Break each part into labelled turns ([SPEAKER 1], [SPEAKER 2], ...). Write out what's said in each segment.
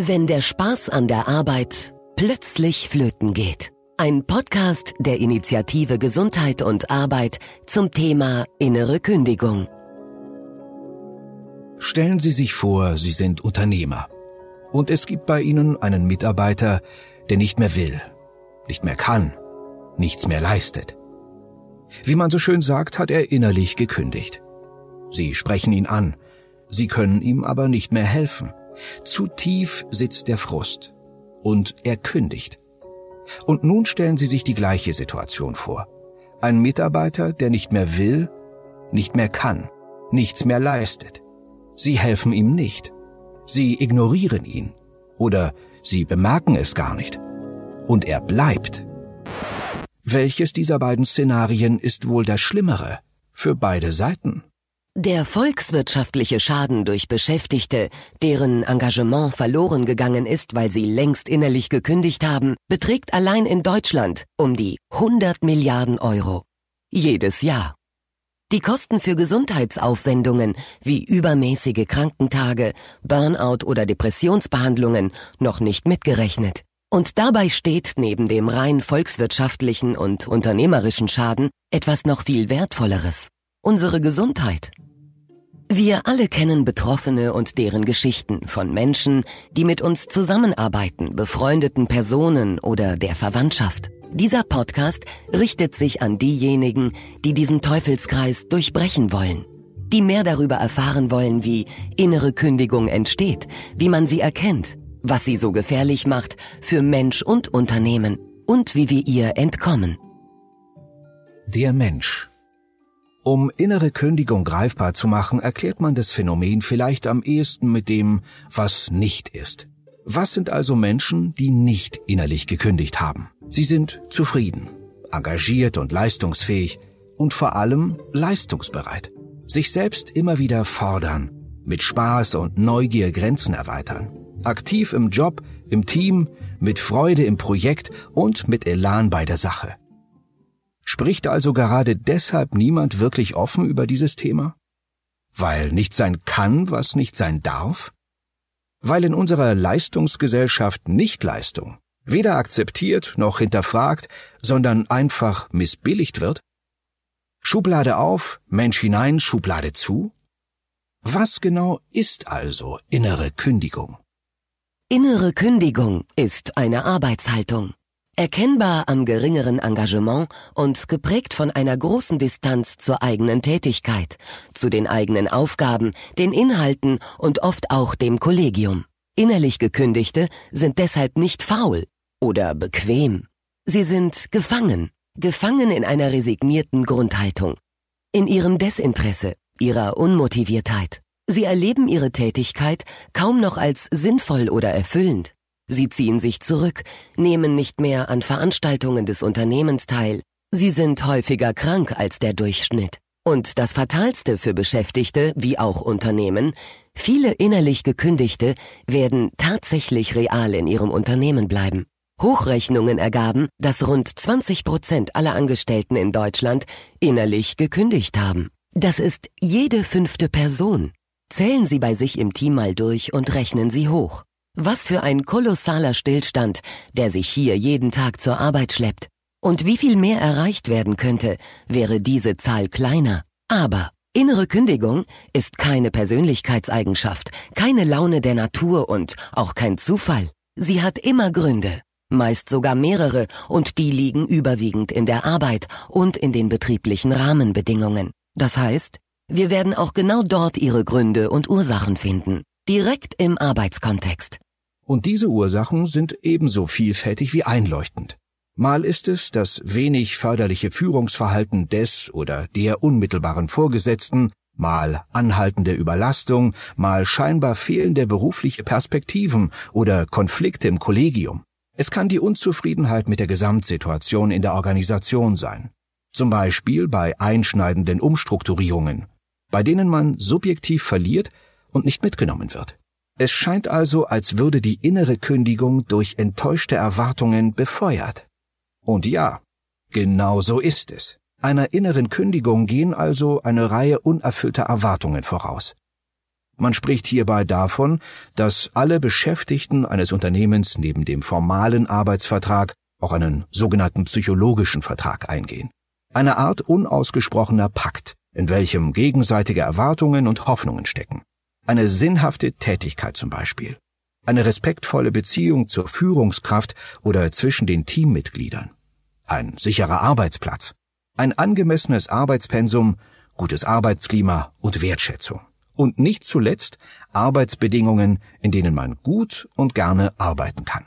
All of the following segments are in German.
[SPEAKER 1] Wenn der Spaß an der Arbeit plötzlich flöten geht. Ein Podcast der Initiative Gesundheit und Arbeit zum Thema innere Kündigung.
[SPEAKER 2] Stellen Sie sich vor, Sie sind Unternehmer. Und es gibt bei Ihnen einen Mitarbeiter, der nicht mehr will, nicht mehr kann, nichts mehr leistet. Wie man so schön sagt, hat er innerlich gekündigt. Sie sprechen ihn an, Sie können ihm aber nicht mehr helfen. Zu tief sitzt der Frust. Und er kündigt. Und nun stellen Sie sich die gleiche Situation vor. Ein Mitarbeiter, der nicht mehr will, nicht mehr kann, nichts mehr leistet. Sie helfen ihm nicht. Sie ignorieren ihn. Oder Sie bemerken es gar nicht. Und er bleibt. Welches dieser beiden Szenarien ist wohl das Schlimmere? Für beide Seiten.
[SPEAKER 1] Der volkswirtschaftliche Schaden durch Beschäftigte, deren Engagement verloren gegangen ist, weil sie längst innerlich gekündigt haben, beträgt allein in Deutschland um die 100 Milliarden Euro. Jedes Jahr. Die Kosten für Gesundheitsaufwendungen wie übermäßige Krankentage, Burnout oder Depressionsbehandlungen noch nicht mitgerechnet. Und dabei steht neben dem rein volkswirtschaftlichen und unternehmerischen Schaden etwas noch viel Wertvolleres. Unsere Gesundheit. Wir alle kennen Betroffene und deren Geschichten von Menschen, die mit uns zusammenarbeiten, befreundeten Personen oder der Verwandtschaft. Dieser Podcast richtet sich an diejenigen, die diesen Teufelskreis durchbrechen wollen, die mehr darüber erfahren wollen, wie innere Kündigung entsteht, wie man sie erkennt, was sie so gefährlich macht für Mensch und Unternehmen und wie wir ihr entkommen.
[SPEAKER 2] Der Mensch um innere Kündigung greifbar zu machen, erklärt man das Phänomen vielleicht am ehesten mit dem, was nicht ist. Was sind also Menschen, die nicht innerlich gekündigt haben? Sie sind zufrieden, engagiert und leistungsfähig und vor allem leistungsbereit. Sich selbst immer wieder fordern, mit Spaß und Neugier Grenzen erweitern. Aktiv im Job, im Team, mit Freude im Projekt und mit Elan bei der Sache. Spricht also gerade deshalb niemand wirklich offen über dieses Thema? Weil nicht sein kann, was nicht sein darf? Weil in unserer Leistungsgesellschaft Nichtleistung weder akzeptiert noch hinterfragt, sondern einfach missbilligt wird? Schublade auf, Mensch hinein, Schublade zu? Was genau ist also innere Kündigung?
[SPEAKER 1] Innere Kündigung ist eine Arbeitshaltung. Erkennbar am geringeren Engagement und geprägt von einer großen Distanz zur eigenen Tätigkeit, zu den eigenen Aufgaben, den Inhalten und oft auch dem Kollegium. Innerlich gekündigte sind deshalb nicht faul oder bequem. Sie sind gefangen, gefangen in einer resignierten Grundhaltung, in ihrem Desinteresse, ihrer Unmotiviertheit. Sie erleben ihre Tätigkeit kaum noch als sinnvoll oder erfüllend. Sie ziehen sich zurück, nehmen nicht mehr an Veranstaltungen des Unternehmens teil. Sie sind häufiger krank als der Durchschnitt. Und das Fatalste für Beschäftigte wie auch Unternehmen, viele innerlich Gekündigte werden tatsächlich real in ihrem Unternehmen bleiben. Hochrechnungen ergaben, dass rund 20 Prozent aller Angestellten in Deutschland innerlich gekündigt haben. Das ist jede fünfte Person. Zählen Sie bei sich im Team mal durch und rechnen Sie hoch. Was für ein kolossaler Stillstand, der sich hier jeden Tag zur Arbeit schleppt. Und wie viel mehr erreicht werden könnte, wäre diese Zahl kleiner. Aber innere Kündigung ist keine Persönlichkeitseigenschaft, keine Laune der Natur und auch kein Zufall. Sie hat immer Gründe, meist sogar mehrere, und die liegen überwiegend in der Arbeit und in den betrieblichen Rahmenbedingungen. Das heißt, wir werden auch genau dort ihre Gründe und Ursachen finden, direkt im Arbeitskontext.
[SPEAKER 2] Und diese Ursachen sind ebenso vielfältig wie einleuchtend. Mal ist es das wenig förderliche Führungsverhalten des oder der unmittelbaren Vorgesetzten, mal anhaltende Überlastung, mal scheinbar fehlende berufliche Perspektiven oder Konflikte im Kollegium. Es kann die Unzufriedenheit mit der Gesamtsituation in der Organisation sein. Zum Beispiel bei einschneidenden Umstrukturierungen, bei denen man subjektiv verliert und nicht mitgenommen wird. Es scheint also, als würde die innere Kündigung durch enttäuschte Erwartungen befeuert. Und ja, genau so ist es. Einer inneren Kündigung gehen also eine Reihe unerfüllter Erwartungen voraus. Man spricht hierbei davon, dass alle Beschäftigten eines Unternehmens neben dem formalen Arbeitsvertrag auch einen sogenannten psychologischen Vertrag eingehen. Eine Art unausgesprochener Pakt, in welchem gegenseitige Erwartungen und Hoffnungen stecken. Eine sinnhafte Tätigkeit zum Beispiel. Eine respektvolle Beziehung zur Führungskraft oder zwischen den Teammitgliedern. Ein sicherer Arbeitsplatz. Ein angemessenes Arbeitspensum, gutes Arbeitsklima und Wertschätzung. Und nicht zuletzt Arbeitsbedingungen, in denen man gut und gerne arbeiten kann.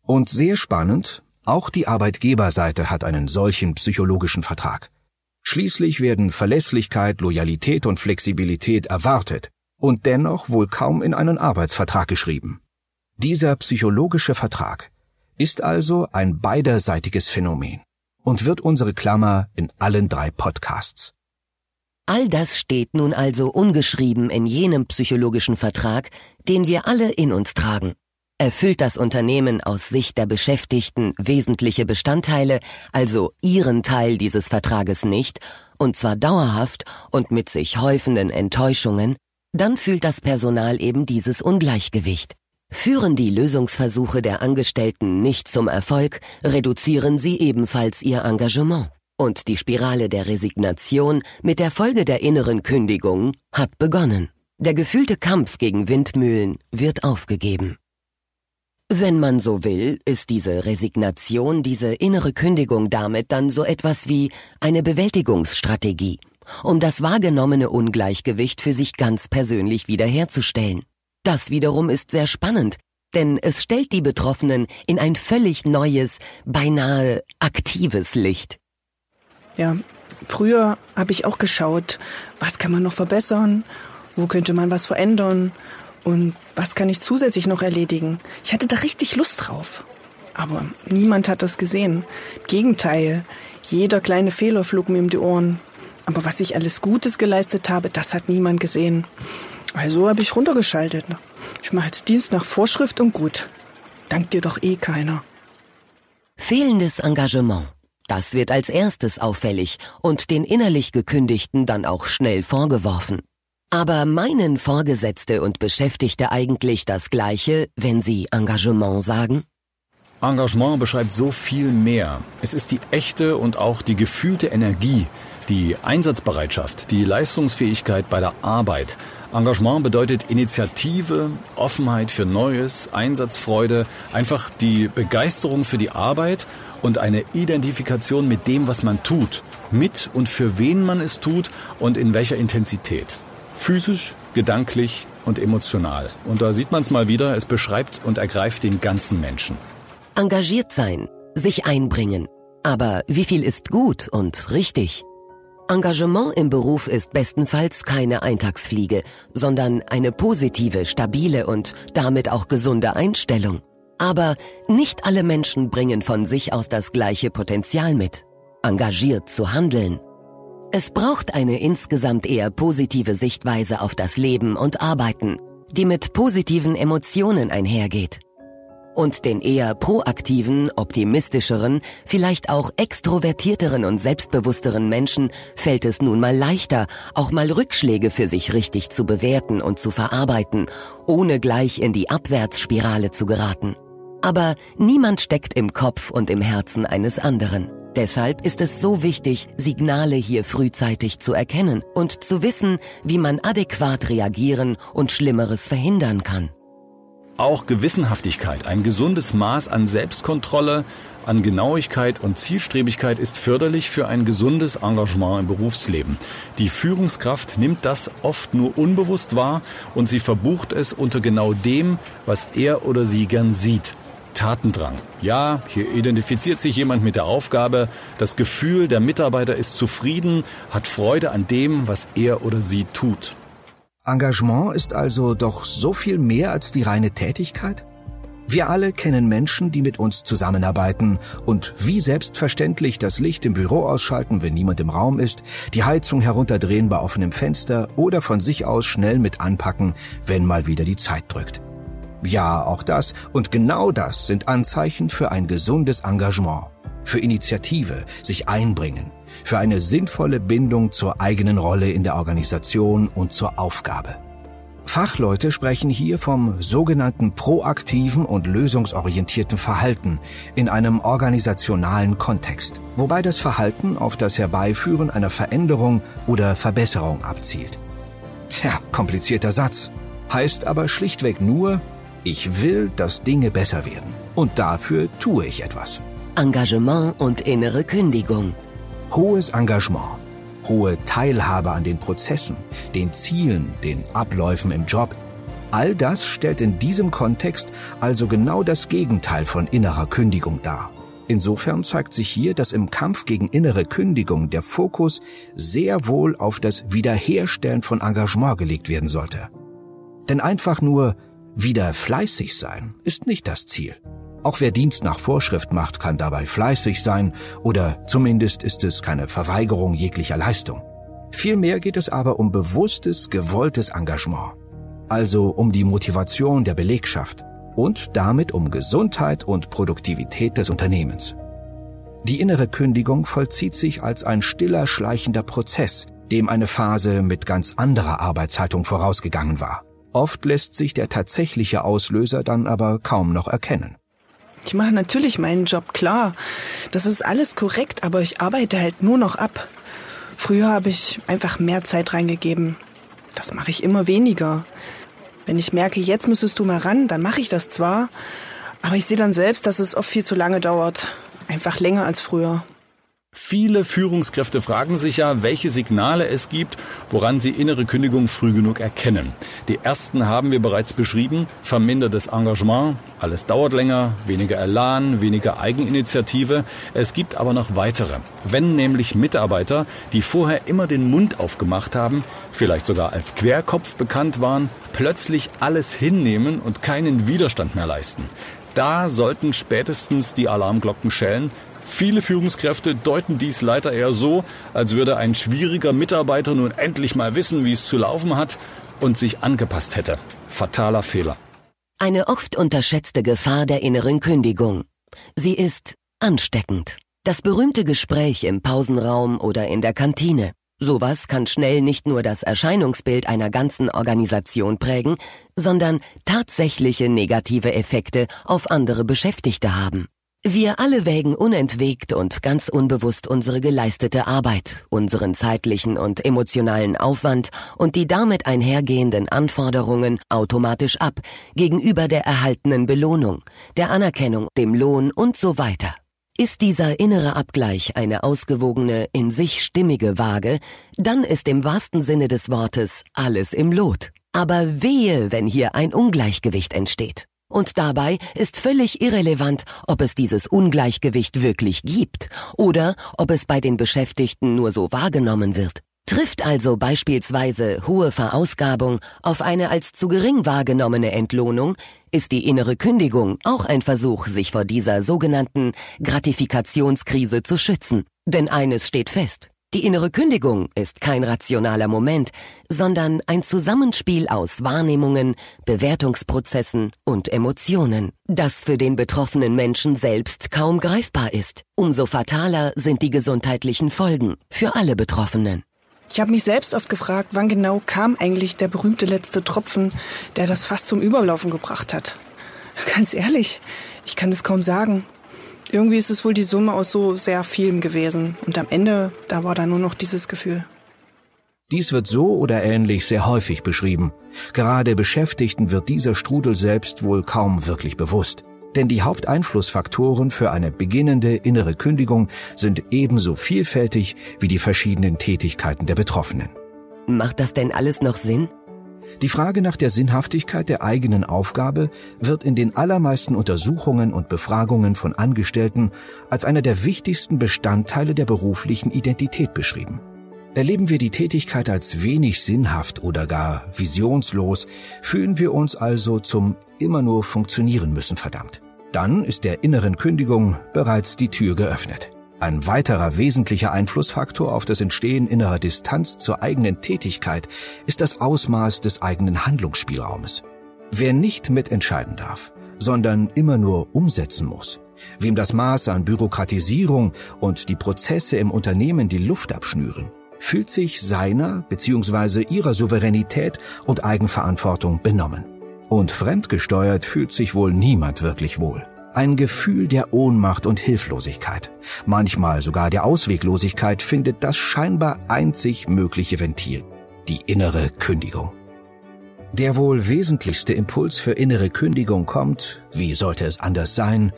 [SPEAKER 2] Und sehr spannend, auch die Arbeitgeberseite hat einen solchen psychologischen Vertrag. Schließlich werden Verlässlichkeit, Loyalität und Flexibilität erwartet und dennoch wohl kaum in einen Arbeitsvertrag geschrieben. Dieser psychologische Vertrag ist also ein beiderseitiges Phänomen und wird unsere Klammer in allen drei Podcasts.
[SPEAKER 1] All das steht nun also ungeschrieben in jenem psychologischen Vertrag, den wir alle in uns tragen. Erfüllt das Unternehmen aus Sicht der Beschäftigten wesentliche Bestandteile, also ihren Teil dieses Vertrages nicht, und zwar dauerhaft und mit sich häufenden Enttäuschungen, dann fühlt das Personal eben dieses Ungleichgewicht. Führen die Lösungsversuche der Angestellten nicht zum Erfolg, reduzieren sie ebenfalls ihr Engagement. Und die Spirale der Resignation mit der Folge der inneren Kündigung hat begonnen. Der gefühlte Kampf gegen Windmühlen wird aufgegeben. Wenn man so will, ist diese Resignation, diese innere Kündigung damit dann so etwas wie eine Bewältigungsstrategie, um das wahrgenommene Ungleichgewicht für sich ganz persönlich wiederherzustellen. Das wiederum ist sehr spannend, denn es stellt die Betroffenen in ein völlig neues, beinahe aktives Licht.
[SPEAKER 3] Ja, früher habe ich auch geschaut, was kann man noch verbessern, wo könnte man was verändern und was kann ich zusätzlich noch erledigen? Ich hatte da richtig Lust drauf. Aber niemand hat das gesehen. Gegenteil, jeder kleine Fehler flog mir um die Ohren. Aber was ich alles Gutes geleistet habe, das hat niemand gesehen. Also habe ich runtergeschaltet. Ich mache jetzt Dienst nach Vorschrift und gut. Dankt dir doch eh keiner.
[SPEAKER 1] Fehlendes Engagement. Das wird als erstes auffällig und den innerlich Gekündigten dann auch schnell vorgeworfen. Aber meinen Vorgesetzte und Beschäftigte eigentlich das Gleiche, wenn sie Engagement sagen?
[SPEAKER 4] Engagement beschreibt so viel mehr. Es ist die echte und auch die gefühlte Energie, die Einsatzbereitschaft, die Leistungsfähigkeit bei der Arbeit. Engagement bedeutet Initiative, Offenheit für Neues, Einsatzfreude, einfach die Begeisterung für die Arbeit und eine Identifikation mit dem, was man tut, mit und für wen man es tut und in welcher Intensität. Physisch, gedanklich und emotional. Und da sieht man es mal wieder, es beschreibt und ergreift den ganzen Menschen.
[SPEAKER 1] Engagiert sein, sich einbringen. Aber wie viel ist gut und richtig? Engagement im Beruf ist bestenfalls keine Eintagsfliege, sondern eine positive, stabile und damit auch gesunde Einstellung. Aber nicht alle Menschen bringen von sich aus das gleiche Potenzial mit, engagiert zu handeln. Es braucht eine insgesamt eher positive Sichtweise auf das Leben und Arbeiten, die mit positiven Emotionen einhergeht. Und den eher proaktiven, optimistischeren, vielleicht auch extrovertierteren und selbstbewussteren Menschen fällt es nun mal leichter, auch mal Rückschläge für sich richtig zu bewerten und zu verarbeiten, ohne gleich in die Abwärtsspirale zu geraten. Aber niemand steckt im Kopf und im Herzen eines anderen. Deshalb ist es so wichtig, Signale hier frühzeitig zu erkennen und zu wissen, wie man adäquat reagieren und Schlimmeres verhindern kann.
[SPEAKER 4] Auch Gewissenhaftigkeit, ein gesundes Maß an Selbstkontrolle, an Genauigkeit und Zielstrebigkeit ist förderlich für ein gesundes Engagement im Berufsleben. Die Führungskraft nimmt das oft nur unbewusst wahr und sie verbucht es unter genau dem, was er oder sie gern sieht. Tatendrang. Ja, hier identifiziert sich jemand mit der Aufgabe. Das Gefühl, der Mitarbeiter ist zufrieden, hat Freude an dem, was er oder sie tut.
[SPEAKER 2] Engagement ist also doch so viel mehr als die reine Tätigkeit? Wir alle kennen Menschen, die mit uns zusammenarbeiten und wie selbstverständlich das Licht im Büro ausschalten, wenn niemand im Raum ist, die Heizung herunterdrehen bei offenem Fenster oder von sich aus schnell mit anpacken, wenn mal wieder die Zeit drückt. Ja, auch das und genau das sind Anzeichen für ein gesundes Engagement, für Initiative, sich einbringen, für eine sinnvolle Bindung zur eigenen Rolle in der Organisation und zur Aufgabe. Fachleute sprechen hier vom sogenannten proaktiven und lösungsorientierten Verhalten in einem organisationalen Kontext, wobei das Verhalten auf das Herbeiführen einer Veränderung oder Verbesserung abzielt. Tja, komplizierter Satz. Heißt aber schlichtweg nur, ich will, dass Dinge besser werden. Und dafür tue ich etwas.
[SPEAKER 1] Engagement und innere Kündigung.
[SPEAKER 2] Hohes Engagement hohe Teilhabe an den Prozessen, den Zielen, den Abläufen im Job. All das stellt in diesem Kontext also genau das Gegenteil von innerer Kündigung dar. Insofern zeigt sich hier, dass im Kampf gegen innere Kündigung der Fokus sehr wohl auf das Wiederherstellen von Engagement gelegt werden sollte. Denn einfach nur wieder fleißig sein ist nicht das Ziel. Auch wer Dienst nach Vorschrift macht, kann dabei fleißig sein oder zumindest ist es keine Verweigerung jeglicher Leistung. Vielmehr geht es aber um bewusstes, gewolltes Engagement. Also um die Motivation der Belegschaft und damit um Gesundheit und Produktivität des Unternehmens. Die innere Kündigung vollzieht sich als ein stiller, schleichender Prozess, dem eine Phase mit ganz anderer Arbeitshaltung vorausgegangen war. Oft lässt sich der tatsächliche Auslöser dann aber kaum noch erkennen.
[SPEAKER 3] Ich mache natürlich meinen Job, klar. Das ist alles korrekt, aber ich arbeite halt nur noch ab. Früher habe ich einfach mehr Zeit reingegeben. Das mache ich immer weniger. Wenn ich merke, jetzt müsstest du mal ran, dann mache ich das zwar, aber ich sehe dann selbst, dass es oft viel zu lange dauert. Einfach länger als früher.
[SPEAKER 4] Viele Führungskräfte fragen sich ja, welche Signale es gibt, woran sie innere Kündigung früh genug erkennen. Die ersten haben wir bereits beschrieben. Vermindertes Engagement, alles dauert länger, weniger Elan, weniger Eigeninitiative. Es gibt aber noch weitere. Wenn nämlich Mitarbeiter, die vorher immer den Mund aufgemacht haben, vielleicht sogar als Querkopf bekannt waren, plötzlich alles hinnehmen und keinen Widerstand mehr leisten. Da sollten spätestens die Alarmglocken schellen, Viele Führungskräfte deuten dies leider eher so, als würde ein schwieriger Mitarbeiter nun endlich mal wissen, wie es zu laufen hat und sich angepasst hätte. Fataler Fehler.
[SPEAKER 1] Eine oft unterschätzte Gefahr der inneren Kündigung. Sie ist ansteckend. Das berühmte Gespräch im Pausenraum oder in der Kantine. Sowas kann schnell nicht nur das Erscheinungsbild einer ganzen Organisation prägen, sondern tatsächliche negative Effekte auf andere Beschäftigte haben. Wir alle wägen unentwegt und ganz unbewusst unsere geleistete Arbeit, unseren zeitlichen und emotionalen Aufwand und die damit einhergehenden Anforderungen automatisch ab gegenüber der erhaltenen Belohnung, der Anerkennung, dem Lohn und so weiter. Ist dieser innere Abgleich eine ausgewogene, in sich stimmige Waage, dann ist im wahrsten Sinne des Wortes alles im Lot. Aber wehe, wenn hier ein Ungleichgewicht entsteht. Und dabei ist völlig irrelevant, ob es dieses Ungleichgewicht wirklich gibt oder ob es bei den Beschäftigten nur so wahrgenommen wird. Trifft also beispielsweise hohe Verausgabung auf eine als zu gering wahrgenommene Entlohnung, ist die innere Kündigung auch ein Versuch, sich vor dieser sogenannten Gratifikationskrise zu schützen. Denn eines steht fest. Die innere Kündigung ist kein rationaler Moment, sondern ein Zusammenspiel aus Wahrnehmungen, Bewertungsprozessen und Emotionen, das für den betroffenen Menschen selbst kaum greifbar ist. Umso fataler sind die gesundheitlichen Folgen für alle Betroffenen.
[SPEAKER 3] Ich habe mich selbst oft gefragt, wann genau kam eigentlich der berühmte letzte Tropfen, der das fast zum Überlaufen gebracht hat. Ganz ehrlich, ich kann es kaum sagen. Irgendwie ist es wohl die Summe aus so sehr vielem gewesen. Und am Ende, da war da nur noch dieses Gefühl.
[SPEAKER 2] Dies wird so oder ähnlich sehr häufig beschrieben. Gerade Beschäftigten wird dieser Strudel selbst wohl kaum wirklich bewusst. Denn die Haupteinflussfaktoren für eine beginnende innere Kündigung sind ebenso vielfältig wie die verschiedenen Tätigkeiten der Betroffenen.
[SPEAKER 1] Macht das denn alles noch Sinn?
[SPEAKER 2] Die Frage nach der Sinnhaftigkeit der eigenen Aufgabe wird in den allermeisten Untersuchungen und Befragungen von Angestellten als einer der wichtigsten Bestandteile der beruflichen Identität beschrieben. Erleben wir die Tätigkeit als wenig sinnhaft oder gar visionslos, fühlen wir uns also zum immer nur funktionieren müssen verdammt. Dann ist der inneren Kündigung bereits die Tür geöffnet. Ein weiterer wesentlicher Einflussfaktor auf das Entstehen innerer Distanz zur eigenen Tätigkeit ist das Ausmaß des eigenen Handlungsspielraumes. Wer nicht mitentscheiden darf, sondern immer nur umsetzen muss, wem das Maß an Bürokratisierung und die Prozesse im Unternehmen die Luft abschnüren, fühlt sich seiner bzw. ihrer Souveränität und Eigenverantwortung benommen. Und fremdgesteuert fühlt sich wohl niemand wirklich wohl. Ein Gefühl der Ohnmacht und Hilflosigkeit, manchmal sogar der Ausweglosigkeit findet das scheinbar einzig mögliche Ventil, die innere Kündigung. Der wohl wesentlichste Impuls für innere Kündigung kommt, wie sollte es anders sein,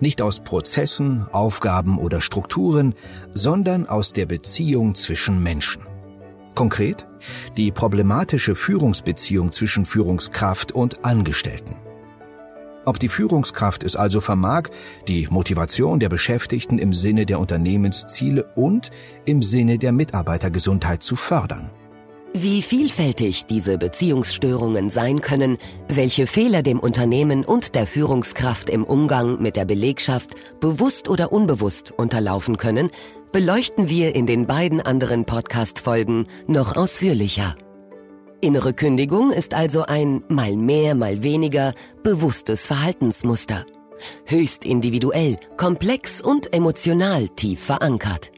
[SPEAKER 2] nicht aus Prozessen, Aufgaben oder Strukturen, sondern aus der Beziehung zwischen Menschen. Konkret die problematische Führungsbeziehung zwischen Führungskraft und Angestellten. Ob die Führungskraft es also vermag, die Motivation der Beschäftigten im Sinne der Unternehmensziele und im Sinne der Mitarbeitergesundheit zu fördern.
[SPEAKER 1] Wie vielfältig diese Beziehungsstörungen sein können, welche Fehler dem Unternehmen und der Führungskraft im Umgang mit der Belegschaft bewusst oder unbewusst unterlaufen können, beleuchten wir in den beiden anderen Podcast-Folgen noch ausführlicher. Innere Kündigung ist also ein mal mehr, mal weniger bewusstes Verhaltensmuster. Höchst individuell, komplex und emotional tief verankert.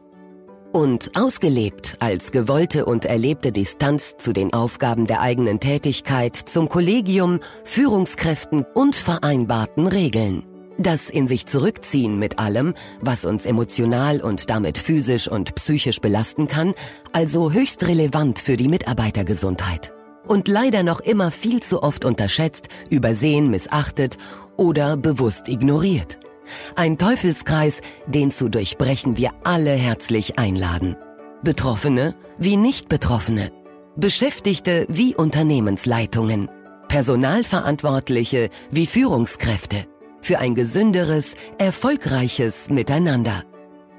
[SPEAKER 1] Und ausgelebt als gewollte und erlebte Distanz zu den Aufgaben der eigenen Tätigkeit, zum Kollegium, Führungskräften und vereinbarten Regeln. Das in sich zurückziehen mit allem, was uns emotional und damit physisch und psychisch belasten kann, also höchst relevant für die Mitarbeitergesundheit. Und leider noch immer viel zu oft unterschätzt, übersehen, missachtet oder bewusst ignoriert. Ein Teufelskreis, den zu durchbrechen wir alle herzlich einladen. Betroffene wie Nicht-Betroffene. Beschäftigte wie Unternehmensleitungen. Personalverantwortliche wie Führungskräfte für ein gesünderes, erfolgreiches Miteinander.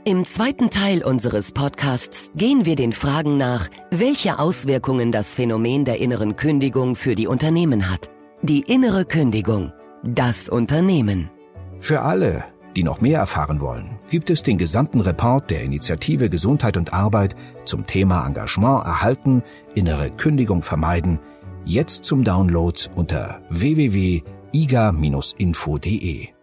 [SPEAKER 1] Im zweiten Teil unseres Podcasts gehen wir den Fragen nach, welche Auswirkungen das Phänomen der inneren Kündigung für die Unternehmen hat. Die innere Kündigung. Das Unternehmen.
[SPEAKER 2] Für alle, die noch mehr erfahren wollen, gibt es den gesamten Report der Initiative Gesundheit und Arbeit zum Thema Engagement erhalten, innere Kündigung vermeiden, jetzt zum Download unter www iga-info.de